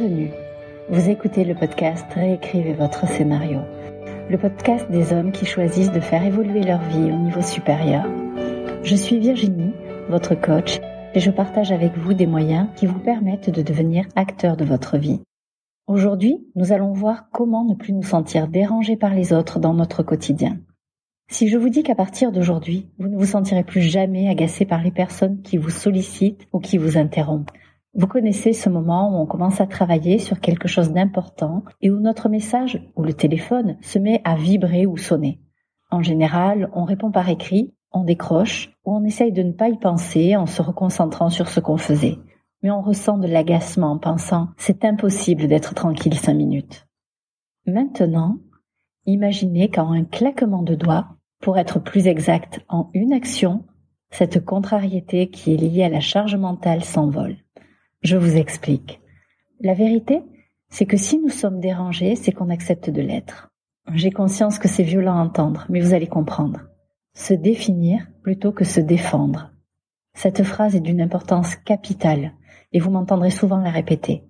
Bienvenue. Vous écoutez le podcast Réécrivez votre scénario. Le podcast des hommes qui choisissent de faire évoluer leur vie au niveau supérieur. Je suis Virginie, votre coach, et je partage avec vous des moyens qui vous permettent de devenir acteur de votre vie. Aujourd'hui, nous allons voir comment ne plus nous sentir dérangés par les autres dans notre quotidien. Si je vous dis qu'à partir d'aujourd'hui, vous ne vous sentirez plus jamais agacé par les personnes qui vous sollicitent ou qui vous interrompent, vous connaissez ce moment où on commence à travailler sur quelque chose d'important et où notre message ou le téléphone se met à vibrer ou sonner. En général, on répond par écrit, on décroche ou on essaye de ne pas y penser en se reconcentrant sur ce qu'on faisait. Mais on ressent de l'agacement en pensant c'est impossible d'être tranquille cinq minutes. Maintenant, imaginez qu'en un claquement de doigts, pour être plus exact en une action, cette contrariété qui est liée à la charge mentale s'envole. Je vous explique. La vérité, c'est que si nous sommes dérangés, c'est qu'on accepte de l'être. J'ai conscience que c'est violent à entendre, mais vous allez comprendre. Se définir plutôt que se défendre. Cette phrase est d'une importance capitale, et vous m'entendrez souvent la répéter.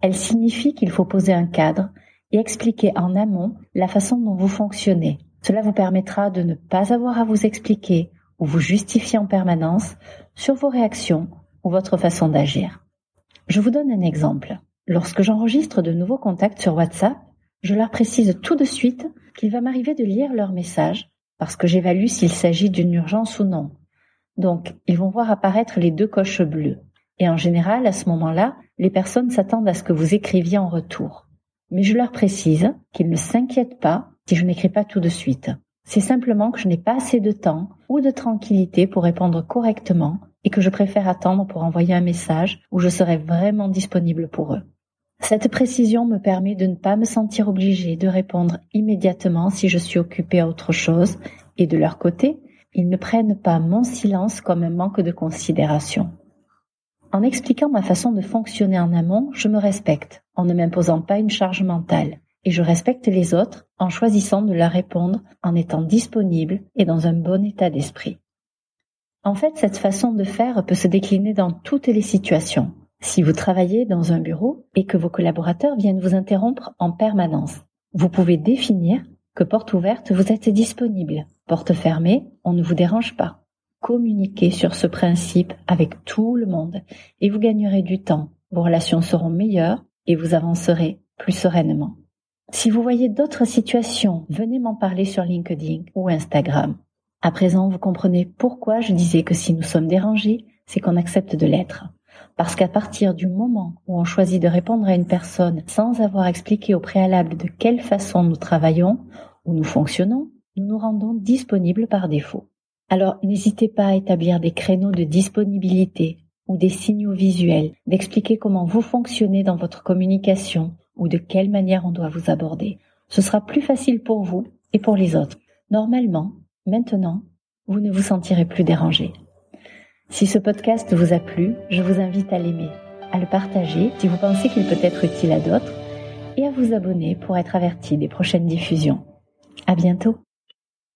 Elle signifie qu'il faut poser un cadre et expliquer en amont la façon dont vous fonctionnez. Cela vous permettra de ne pas avoir à vous expliquer ou vous justifier en permanence sur vos réactions ou votre façon d'agir. Je vous donne un exemple. Lorsque j'enregistre de nouveaux contacts sur WhatsApp, je leur précise tout de suite qu'il va m'arriver de lire leur message parce que j'évalue s'il s'agit d'une urgence ou non. Donc, ils vont voir apparaître les deux coches bleues. Et en général, à ce moment-là, les personnes s'attendent à ce que vous écriviez en retour. Mais je leur précise qu'ils ne s'inquiètent pas si je n'écris pas tout de suite. C'est simplement que je n'ai pas assez de temps ou de tranquillité pour répondre correctement et que je préfère attendre pour envoyer un message où je serai vraiment disponible pour eux. Cette précision me permet de ne pas me sentir obligée de répondre immédiatement si je suis occupée à autre chose et de leur côté, ils ne prennent pas mon silence comme un manque de considération. En expliquant ma façon de fonctionner en amont, je me respecte en ne m'imposant pas une charge mentale et je respecte les autres en choisissant de leur répondre en étant disponible et dans un bon état d'esprit. En fait, cette façon de faire peut se décliner dans toutes les situations. Si vous travaillez dans un bureau et que vos collaborateurs viennent vous interrompre en permanence, vous pouvez définir que porte ouverte, vous êtes disponible. Porte fermée, on ne vous dérange pas. Communiquez sur ce principe avec tout le monde et vous gagnerez du temps. Vos relations seront meilleures et vous avancerez plus sereinement. Si vous voyez d'autres situations, venez m'en parler sur LinkedIn ou Instagram. À présent, vous comprenez pourquoi je disais que si nous sommes dérangés, c'est qu'on accepte de l'être. Parce qu'à partir du moment où on choisit de répondre à une personne sans avoir expliqué au préalable de quelle façon nous travaillons ou nous fonctionnons, nous nous rendons disponibles par défaut. Alors n'hésitez pas à établir des créneaux de disponibilité ou des signaux visuels, d'expliquer comment vous fonctionnez dans votre communication ou de quelle manière on doit vous aborder. Ce sera plus facile pour vous et pour les autres. Normalement, Maintenant, vous ne vous sentirez plus dérangé. Si ce podcast vous a plu, je vous invite à l'aimer, à le partager si vous pensez qu'il peut être utile à d'autres et à vous abonner pour être averti des prochaines diffusions. À bientôt!